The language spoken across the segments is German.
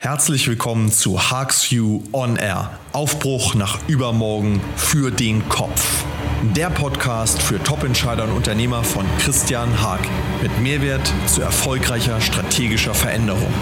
Herzlich willkommen zu Harks You On Air. Aufbruch nach übermorgen für den Kopf. Der Podcast für Top-Entscheider und Unternehmer von Christian Haag mit Mehrwert zu erfolgreicher strategischer Veränderung.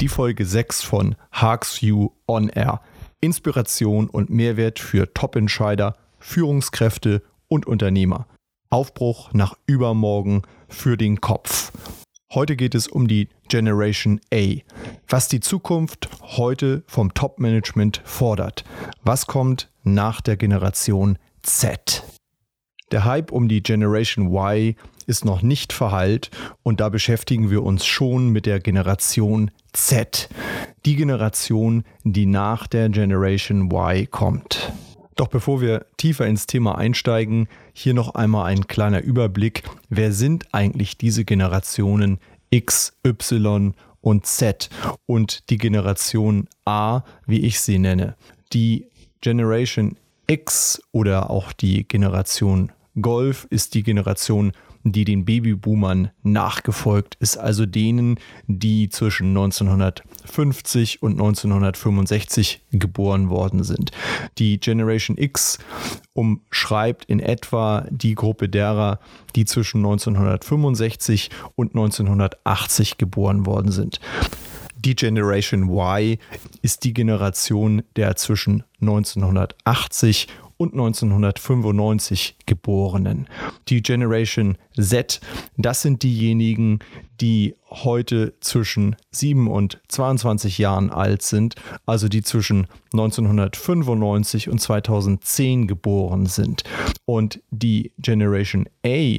Die Folge 6 von Harks You On Air. Inspiration und Mehrwert für Top-Entscheider, Führungskräfte und Unternehmer. Aufbruch nach übermorgen für den Kopf. Heute geht es um die Generation A. Was die Zukunft heute vom Top-Management fordert. Was kommt nach der Generation Z? Der Hype um die Generation Y ist noch nicht verhallt und da beschäftigen wir uns schon mit der Generation Z. Die Generation, die nach der Generation Y kommt. Doch bevor wir tiefer ins Thema einsteigen, hier noch einmal ein kleiner Überblick. Wer sind eigentlich diese Generationen X, Y und Z und die Generation A, wie ich sie nenne? Die Generation X oder auch die Generation Golf ist die Generation die den Babyboomern nachgefolgt ist, also denen, die zwischen 1950 und 1965 geboren worden sind. Die Generation X umschreibt in etwa die Gruppe derer, die zwischen 1965 und 1980 geboren worden sind. Die Generation Y ist die Generation der zwischen 1980 und 1995 Geborenen. Die Generation Z, das sind diejenigen, die heute zwischen 7 und 22 Jahren alt sind, also die zwischen 1995 und 2010 geboren sind. Und die Generation A,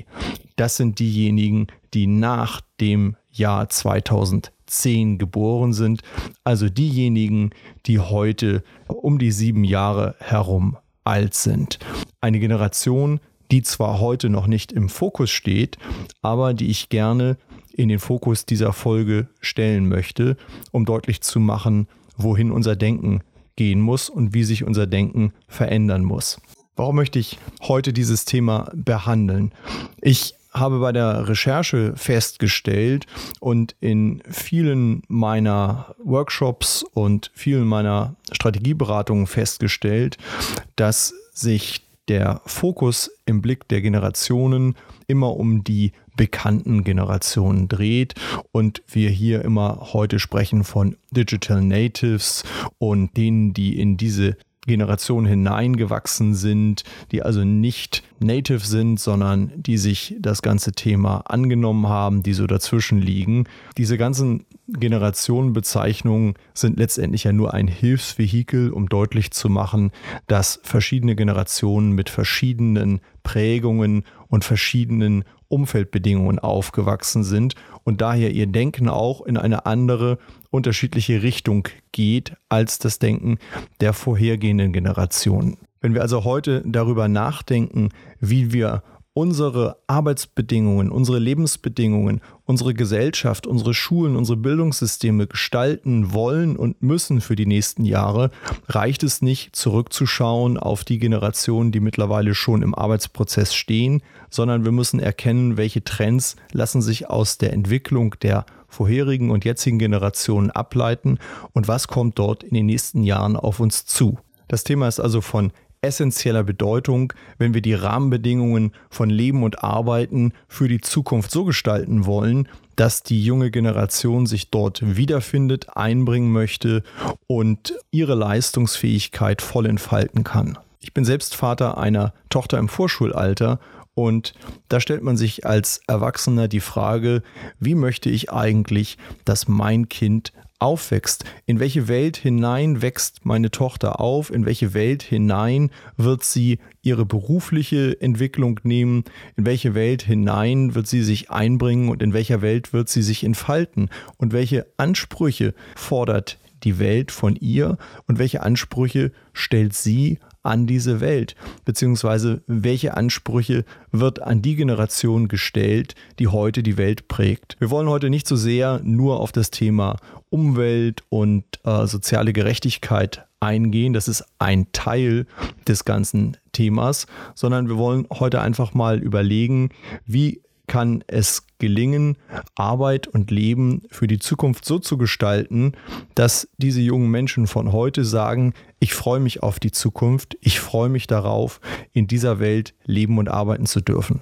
das sind diejenigen, die nach dem Jahr 2010 geboren sind, also diejenigen, die heute um die sieben Jahre herum alt sind. Eine Generation, die zwar heute noch nicht im Fokus steht, aber die ich gerne in den Fokus dieser Folge stellen möchte, um deutlich zu machen, wohin unser Denken gehen muss und wie sich unser Denken verändern muss. Warum möchte ich heute dieses Thema behandeln? Ich habe bei der Recherche festgestellt und in vielen meiner Workshops und vielen meiner Strategieberatungen festgestellt, dass sich der Fokus im Blick der Generationen immer um die bekannten Generationen dreht und wir hier immer heute sprechen von Digital Natives und denen, die in diese Generation hineingewachsen sind, die also nicht native sind, sondern die sich das ganze Thema angenommen haben, die so dazwischen liegen. Diese ganzen Generationenbezeichnungen sind letztendlich ja nur ein Hilfsvehikel, um deutlich zu machen, dass verschiedene Generationen mit verschiedenen Prägungen und verschiedenen Umfeldbedingungen aufgewachsen sind und daher ihr Denken auch in eine andere, unterschiedliche Richtung geht als das Denken der vorhergehenden Generationen. Wenn wir also heute darüber nachdenken, wie wir unsere Arbeitsbedingungen, unsere Lebensbedingungen, unsere Gesellschaft, unsere Schulen, unsere Bildungssysteme gestalten wollen und müssen für die nächsten Jahre, reicht es nicht zurückzuschauen auf die Generationen, die mittlerweile schon im Arbeitsprozess stehen, sondern wir müssen erkennen, welche Trends lassen sich aus der Entwicklung der vorherigen und jetzigen Generationen ableiten und was kommt dort in den nächsten Jahren auf uns zu. Das Thema ist also von essentieller Bedeutung, wenn wir die Rahmenbedingungen von Leben und Arbeiten für die Zukunft so gestalten wollen, dass die junge Generation sich dort wiederfindet, einbringen möchte und ihre Leistungsfähigkeit voll entfalten kann. Ich bin selbst Vater einer Tochter im Vorschulalter und da stellt man sich als Erwachsener die Frage, wie möchte ich eigentlich, dass mein Kind aufwächst. In welche Welt hinein wächst meine Tochter auf? In welche Welt hinein wird sie ihre berufliche Entwicklung nehmen? In welche Welt hinein wird sie sich einbringen und in welcher Welt wird sie sich entfalten? Und welche Ansprüche fordert die Welt von ihr und welche Ansprüche stellt sie an diese Welt? Beziehungsweise welche Ansprüche wird an die Generation gestellt, die heute die Welt prägt? Wir wollen heute nicht so sehr nur auf das Thema Umwelt und äh, soziale Gerechtigkeit eingehen. Das ist ein Teil des ganzen Themas, sondern wir wollen heute einfach mal überlegen, wie kann es gelingen, Arbeit und Leben für die Zukunft so zu gestalten, dass diese jungen Menschen von heute sagen, ich freue mich auf die Zukunft, ich freue mich darauf, in dieser Welt leben und arbeiten zu dürfen.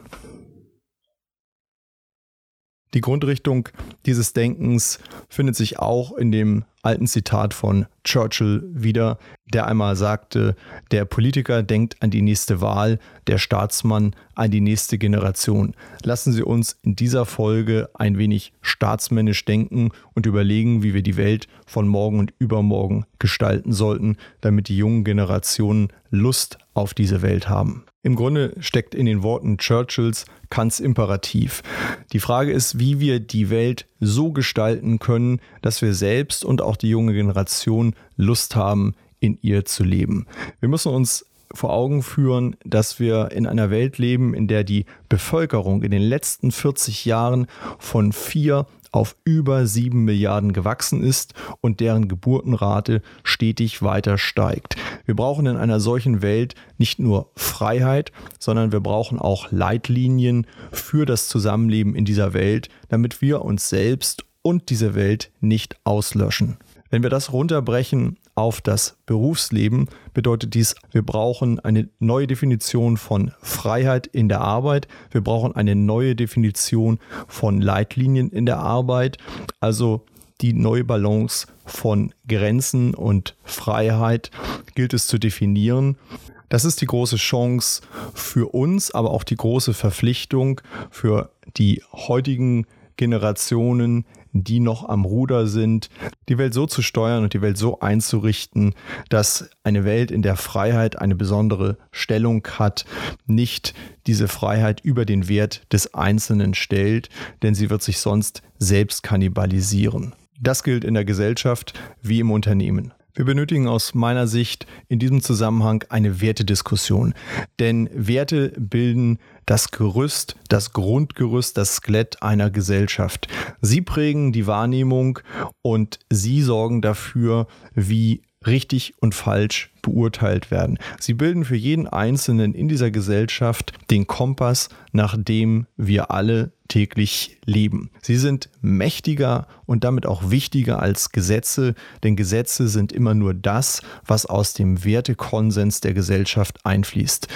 Die Grundrichtung dieses Denkens findet sich auch in dem alten Zitat von Churchill wieder, der einmal sagte, der Politiker denkt an die nächste Wahl, der Staatsmann an die nächste Generation. Lassen Sie uns in dieser Folge ein wenig staatsmännisch denken und überlegen, wie wir die Welt von morgen und übermorgen gestalten sollten, damit die jungen Generationen Lust auf diese Welt haben. Im Grunde steckt in den Worten Churchills Kants Imperativ. Die Frage ist, wie wir die Welt so gestalten können, dass wir selbst und auch die junge Generation Lust haben, in ihr zu leben. Wir müssen uns vor Augen führen, dass wir in einer Welt leben, in der die Bevölkerung in den letzten 40 Jahren von 4 auf über 7 Milliarden gewachsen ist und deren Geburtenrate stetig weiter steigt. Wir brauchen in einer solchen Welt nicht nur Freiheit, sondern wir brauchen auch Leitlinien für das Zusammenleben in dieser Welt, damit wir uns selbst und diese Welt nicht auslöschen. Wenn wir das runterbrechen auf das Berufsleben, bedeutet dies, wir brauchen eine neue Definition von Freiheit in der Arbeit, wir brauchen eine neue Definition von Leitlinien in der Arbeit, also die neue Balance von Grenzen und Freiheit gilt es zu definieren. Das ist die große Chance für uns, aber auch die große Verpflichtung für die heutigen Generationen, die noch am Ruder sind, die Welt so zu steuern und die Welt so einzurichten, dass eine Welt, in der Freiheit eine besondere Stellung hat, nicht diese Freiheit über den Wert des Einzelnen stellt, denn sie wird sich sonst selbst kannibalisieren. Das gilt in der Gesellschaft wie im Unternehmen. Wir benötigen aus meiner Sicht in diesem Zusammenhang eine Wertediskussion. Denn Werte bilden das Gerüst, das Grundgerüst, das Skelett einer Gesellschaft. Sie prägen die Wahrnehmung und sie sorgen dafür, wie richtig und falsch beurteilt werden. Sie bilden für jeden Einzelnen in dieser Gesellschaft den Kompass, nach dem wir alle täglich leben. Sie sind mächtiger und damit auch wichtiger als Gesetze, denn Gesetze sind immer nur das, was aus dem Wertekonsens der Gesellschaft einfließt.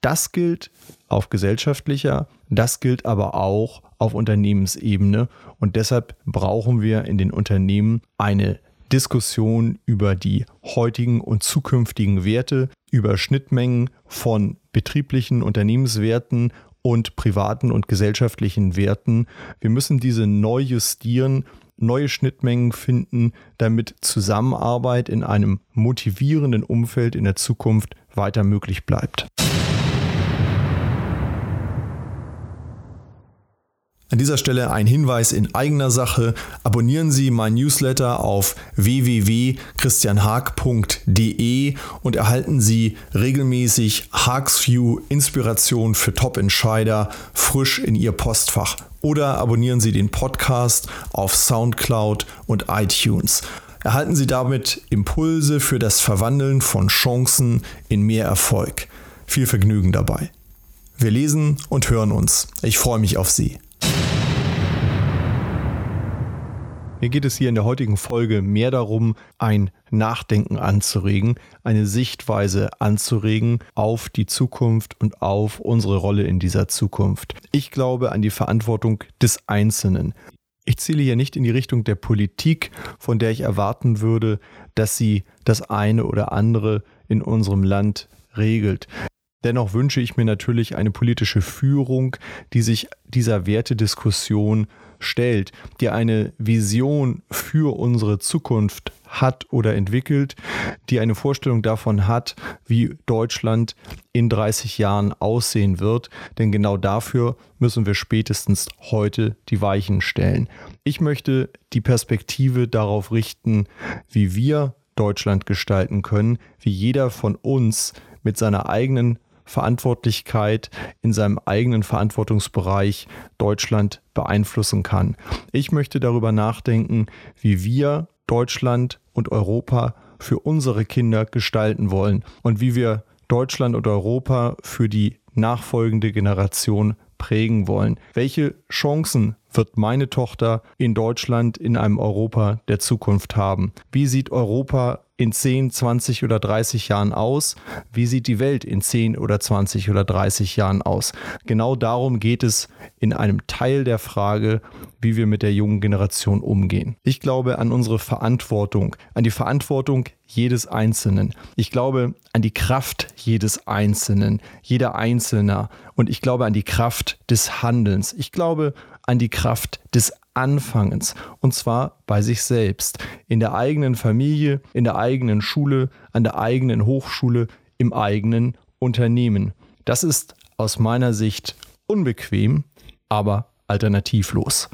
Das gilt auf gesellschaftlicher, das gilt aber auch auf Unternehmensebene und deshalb brauchen wir in den Unternehmen eine Diskussion über die heutigen und zukünftigen Werte, über Schnittmengen von betrieblichen Unternehmenswerten und privaten und gesellschaftlichen Werten. Wir müssen diese neu justieren, neue Schnittmengen finden, damit Zusammenarbeit in einem motivierenden Umfeld in der Zukunft weiter möglich bleibt. An dieser Stelle ein Hinweis in eigener Sache. Abonnieren Sie mein Newsletter auf www.christianhaag.de und erhalten Sie regelmäßig Haagsview Inspiration für Top-Entscheider frisch in Ihr Postfach. Oder abonnieren Sie den Podcast auf SoundCloud und iTunes. Erhalten Sie damit Impulse für das Verwandeln von Chancen in mehr Erfolg. Viel Vergnügen dabei. Wir lesen und hören uns. Ich freue mich auf Sie. Mir geht es hier in der heutigen Folge mehr darum, ein Nachdenken anzuregen, eine Sichtweise anzuregen auf die Zukunft und auf unsere Rolle in dieser Zukunft. Ich glaube an die Verantwortung des Einzelnen. Ich ziele hier nicht in die Richtung der Politik, von der ich erwarten würde, dass sie das eine oder andere in unserem Land regelt. Dennoch wünsche ich mir natürlich eine politische Führung, die sich dieser Wertediskussion stellt, die eine Vision für unsere Zukunft hat oder entwickelt, die eine Vorstellung davon hat, wie Deutschland in 30 Jahren aussehen wird. Denn genau dafür müssen wir spätestens heute die Weichen stellen. Ich möchte die Perspektive darauf richten, wie wir Deutschland gestalten können, wie jeder von uns mit seiner eigenen Verantwortlichkeit in seinem eigenen Verantwortungsbereich Deutschland beeinflussen kann. Ich möchte darüber nachdenken, wie wir Deutschland und Europa für unsere Kinder gestalten wollen und wie wir Deutschland und Europa für die nachfolgende Generation prägen wollen? Welche Chancen wird meine Tochter in Deutschland in einem Europa der Zukunft haben? Wie sieht Europa in 10, 20 oder 30 Jahren aus? Wie sieht die Welt in 10 oder 20 oder 30 Jahren aus? Genau darum geht es in einem Teil der Frage, wie wir mit der jungen Generation umgehen. Ich glaube an unsere Verantwortung, an die Verantwortung jedes Einzelnen. Ich glaube an die Kraft jedes Einzelnen, jeder Einzelner. Und ich glaube an die Kraft des Handelns. Ich glaube an die Kraft des Anfangens. Und zwar bei sich selbst. In der eigenen Familie, in der eigenen Schule, an der eigenen Hochschule, im eigenen Unternehmen. Das ist aus meiner Sicht unbequem, aber alternativlos.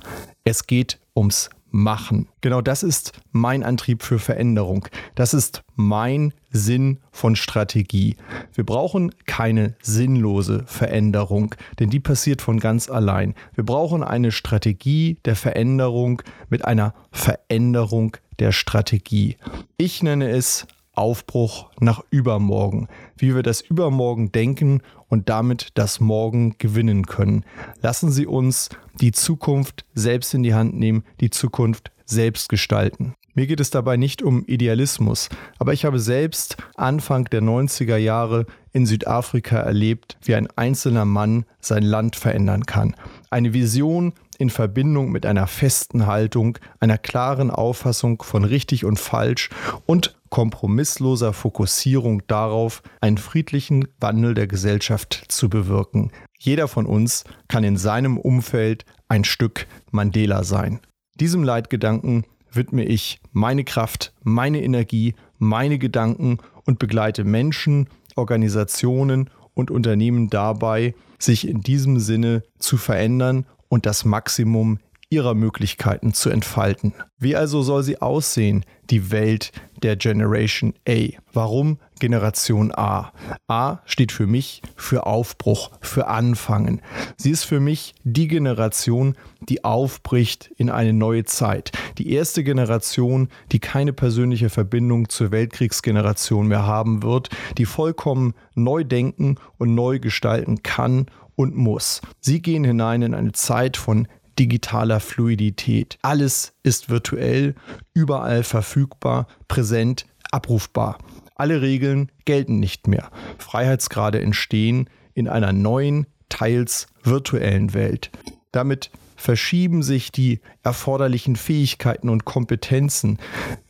Es geht ums machen. Genau das ist mein Antrieb für Veränderung. Das ist mein Sinn von Strategie. Wir brauchen keine sinnlose Veränderung, denn die passiert von ganz allein. Wir brauchen eine Strategie der Veränderung mit einer Veränderung der Strategie. Ich nenne es Aufbruch nach übermorgen, wie wir das Übermorgen denken und damit das Morgen gewinnen können. Lassen Sie uns die Zukunft selbst in die Hand nehmen, die Zukunft selbst gestalten. Mir geht es dabei nicht um Idealismus, aber ich habe selbst Anfang der 90er Jahre in Südafrika erlebt, wie ein einzelner Mann sein Land verändern kann. Eine Vision in Verbindung mit einer festen Haltung, einer klaren Auffassung von richtig und falsch und kompromissloser Fokussierung darauf, einen friedlichen Wandel der Gesellschaft zu bewirken. Jeder von uns kann in seinem Umfeld ein Stück Mandela sein. Diesem Leitgedanken widme ich meine Kraft, meine Energie, meine Gedanken und begleite Menschen, Organisationen und Unternehmen dabei, sich in diesem Sinne zu verändern und das Maximum ihrer Möglichkeiten zu entfalten. Wie also soll sie aussehen, die Welt der Generation A? Warum Generation A? A steht für mich für Aufbruch, für Anfangen. Sie ist für mich die Generation, die aufbricht in eine neue Zeit. Die erste Generation, die keine persönliche Verbindung zur Weltkriegsgeneration mehr haben wird, die vollkommen neu denken und neu gestalten kann und muss. Sie gehen hinein in eine Zeit von digitaler Fluidität. Alles ist virtuell, überall verfügbar, präsent, abrufbar. Alle Regeln gelten nicht mehr. Freiheitsgrade entstehen in einer neuen, teils virtuellen Welt. Damit verschieben sich die erforderlichen Fähigkeiten und Kompetenzen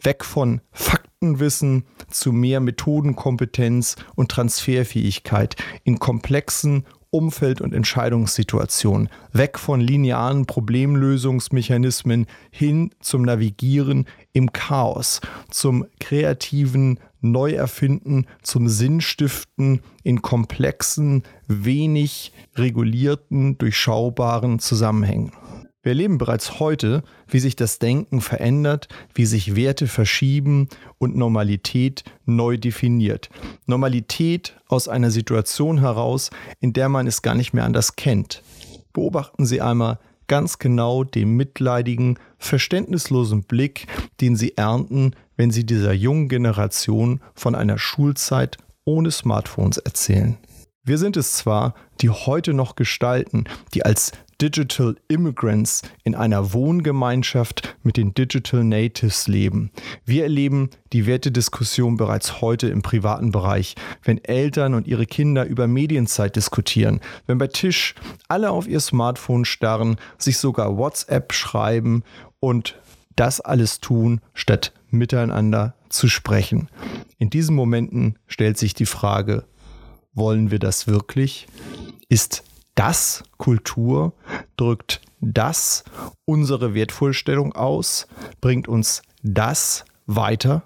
weg von Faktenwissen zu mehr Methodenkompetenz und Transferfähigkeit in komplexen Umfeld- und Entscheidungssituationen, weg von linearen Problemlösungsmechanismen hin zum Navigieren im Chaos, zum kreativen Neuerfinden, zum Sinnstiften in komplexen, wenig regulierten, durchschaubaren Zusammenhängen. Wir erleben bereits heute, wie sich das Denken verändert, wie sich Werte verschieben und Normalität neu definiert. Normalität aus einer Situation heraus, in der man es gar nicht mehr anders kennt. Beobachten Sie einmal ganz genau den mitleidigen, verständnislosen Blick, den Sie ernten, wenn Sie dieser jungen Generation von einer Schulzeit ohne Smartphones erzählen. Wir sind es zwar, die heute noch gestalten, die als Digital Immigrants in einer Wohngemeinschaft mit den Digital Natives leben. Wir erleben die Wertediskussion bereits heute im privaten Bereich, wenn Eltern und ihre Kinder über Medienzeit diskutieren, wenn bei Tisch alle auf ihr Smartphone starren, sich sogar WhatsApp schreiben und das alles tun, statt miteinander zu sprechen. In diesen Momenten stellt sich die Frage, wollen wir das wirklich? Ist das Kultur? Drückt das unsere Wertvorstellung aus? Bringt uns das weiter?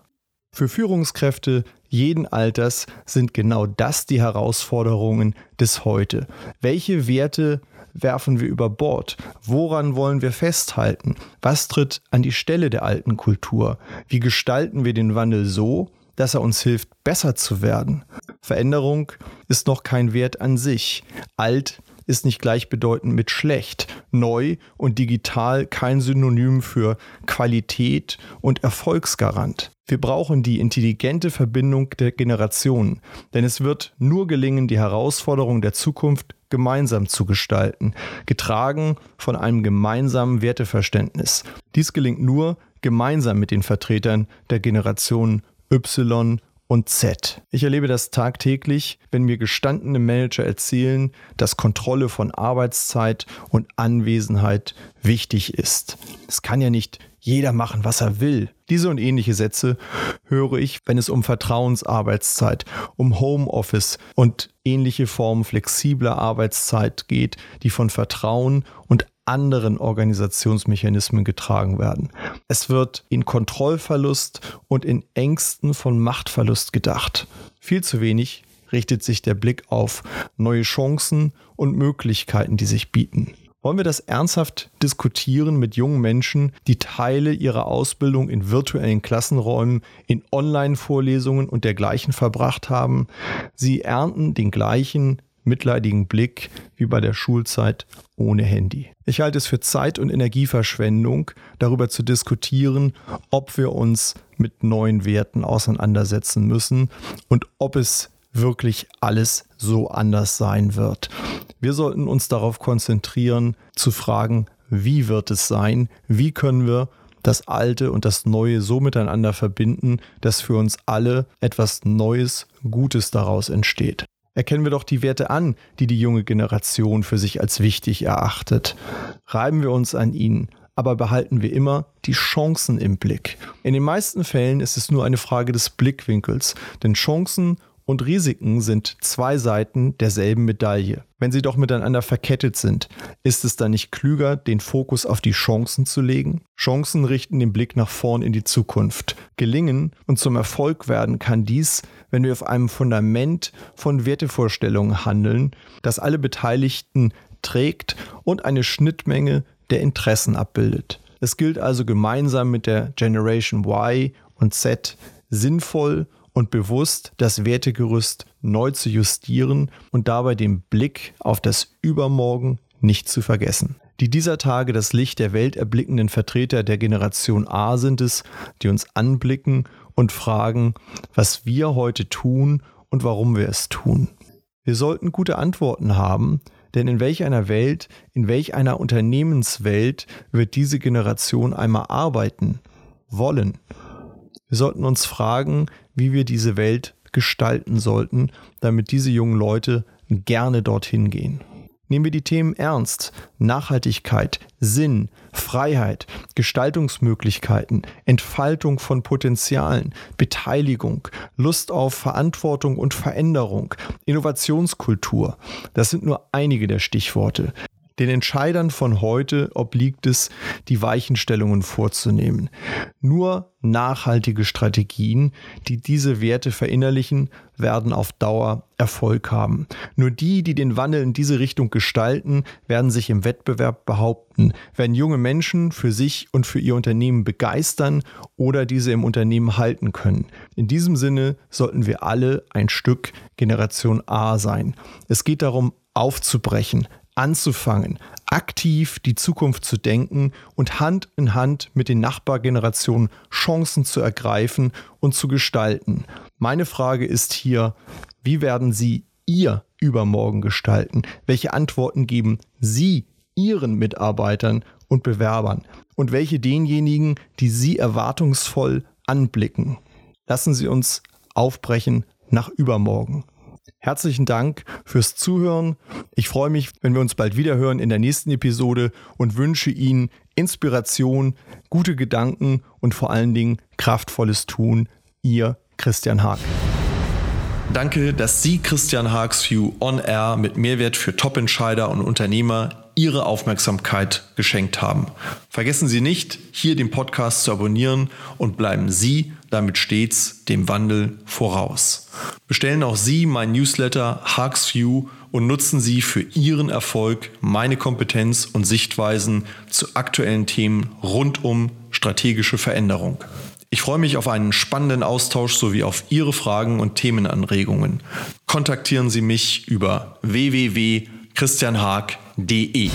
Für Führungskräfte jeden Alters sind genau das die Herausforderungen des Heute. Welche Werte werfen wir über Bord? Woran wollen wir festhalten? Was tritt an die Stelle der alten Kultur? Wie gestalten wir den Wandel so, dass er uns hilft, besser zu werden? Veränderung ist noch kein Wert an sich. Alt ist nicht gleichbedeutend mit schlecht. Neu und digital kein Synonym für Qualität und Erfolgsgarant. Wir brauchen die intelligente Verbindung der Generationen, denn es wird nur gelingen, die Herausforderungen der Zukunft gemeinsam zu gestalten, getragen von einem gemeinsamen Werteverständnis. Dies gelingt nur gemeinsam mit den Vertretern der Generation Y und Z. Ich erlebe das tagtäglich, wenn mir gestandene Manager erzählen, dass Kontrolle von Arbeitszeit und Anwesenheit wichtig ist. Es kann ja nicht jeder machen, was er will. Diese und ähnliche Sätze höre ich, wenn es um Vertrauensarbeitszeit, um Homeoffice und ähnliche Formen flexibler Arbeitszeit geht, die von Vertrauen und anderen Organisationsmechanismen getragen werden. Es wird in Kontrollverlust und in Ängsten von Machtverlust gedacht. Viel zu wenig richtet sich der Blick auf neue Chancen und Möglichkeiten, die sich bieten. Wollen wir das ernsthaft diskutieren mit jungen Menschen, die Teile ihrer Ausbildung in virtuellen Klassenräumen, in Online-Vorlesungen und dergleichen verbracht haben? Sie ernten den gleichen mitleidigen Blick wie bei der Schulzeit ohne Handy. Ich halte es für Zeit- und Energieverschwendung, darüber zu diskutieren, ob wir uns mit neuen Werten auseinandersetzen müssen und ob es wirklich alles so anders sein wird. Wir sollten uns darauf konzentrieren, zu fragen, wie wird es sein, wie können wir das Alte und das Neue so miteinander verbinden, dass für uns alle etwas Neues, Gutes daraus entsteht. Erkennen wir doch die Werte an, die die junge Generation für sich als wichtig erachtet. Reiben wir uns an ihnen, aber behalten wir immer die Chancen im Blick. In den meisten Fällen ist es nur eine Frage des Blickwinkels, denn Chancen und Risiken sind zwei Seiten derselben Medaille. Wenn sie doch miteinander verkettet sind, ist es dann nicht klüger, den Fokus auf die Chancen zu legen? Chancen richten den Blick nach vorn in die Zukunft. Gelingen und zum Erfolg werden kann dies, wenn wir auf einem Fundament von Wertevorstellungen handeln, das alle Beteiligten trägt und eine Schnittmenge der Interessen abbildet. Es gilt also gemeinsam mit der Generation Y und Z sinnvoll und bewusst das Wertegerüst neu zu justieren und dabei den Blick auf das Übermorgen nicht zu vergessen. Die dieser Tage das Licht der Welt erblickenden Vertreter der Generation A sind es, die uns anblicken und fragen, was wir heute tun und warum wir es tun. Wir sollten gute Antworten haben, denn in welch einer Welt, in welch einer Unternehmenswelt wird diese Generation einmal arbeiten wollen? Wir sollten uns fragen, wie wir diese Welt gestalten sollten, damit diese jungen Leute gerne dorthin gehen. Nehmen wir die Themen ernst. Nachhaltigkeit, Sinn, Freiheit, Gestaltungsmöglichkeiten, Entfaltung von Potenzialen, Beteiligung, Lust auf Verantwortung und Veränderung, Innovationskultur. Das sind nur einige der Stichworte. Den Entscheidern von heute obliegt es, die Weichenstellungen vorzunehmen. Nur nachhaltige Strategien, die diese Werte verinnerlichen, werden auf Dauer Erfolg haben. Nur die, die den Wandel in diese Richtung gestalten, werden sich im Wettbewerb behaupten, werden junge Menschen für sich und für ihr Unternehmen begeistern oder diese im Unternehmen halten können. In diesem Sinne sollten wir alle ein Stück Generation A sein. Es geht darum, aufzubrechen, anzufangen, aktiv die Zukunft zu denken und Hand in Hand mit den Nachbargenerationen Chancen zu ergreifen und zu gestalten. Meine Frage ist hier, wie werden Sie Ihr Übermorgen gestalten? Welche Antworten geben Sie Ihren Mitarbeitern und Bewerbern? Und welche denjenigen, die Sie erwartungsvoll anblicken? Lassen Sie uns aufbrechen nach übermorgen. Herzlichen Dank fürs Zuhören. Ich freue mich, wenn wir uns bald wieder hören in der nächsten Episode und wünsche Ihnen Inspiration, gute Gedanken und vor allen Dingen kraftvolles Tun. Ihr Christian Haag. Danke, dass Sie Christian Haags View On Air mit Mehrwert für Top-Entscheider und Unternehmer Ihre Aufmerksamkeit geschenkt haben. Vergessen Sie nicht, hier den Podcast zu abonnieren und bleiben Sie damit stets dem Wandel voraus. Bestellen auch Sie mein Newsletter Haags View und nutzen Sie für Ihren Erfolg meine Kompetenz und Sichtweisen zu aktuellen Themen rund um strategische Veränderung. Ich freue mich auf einen spannenden Austausch sowie auf Ihre Fragen und Themenanregungen. Kontaktieren Sie mich über www DE.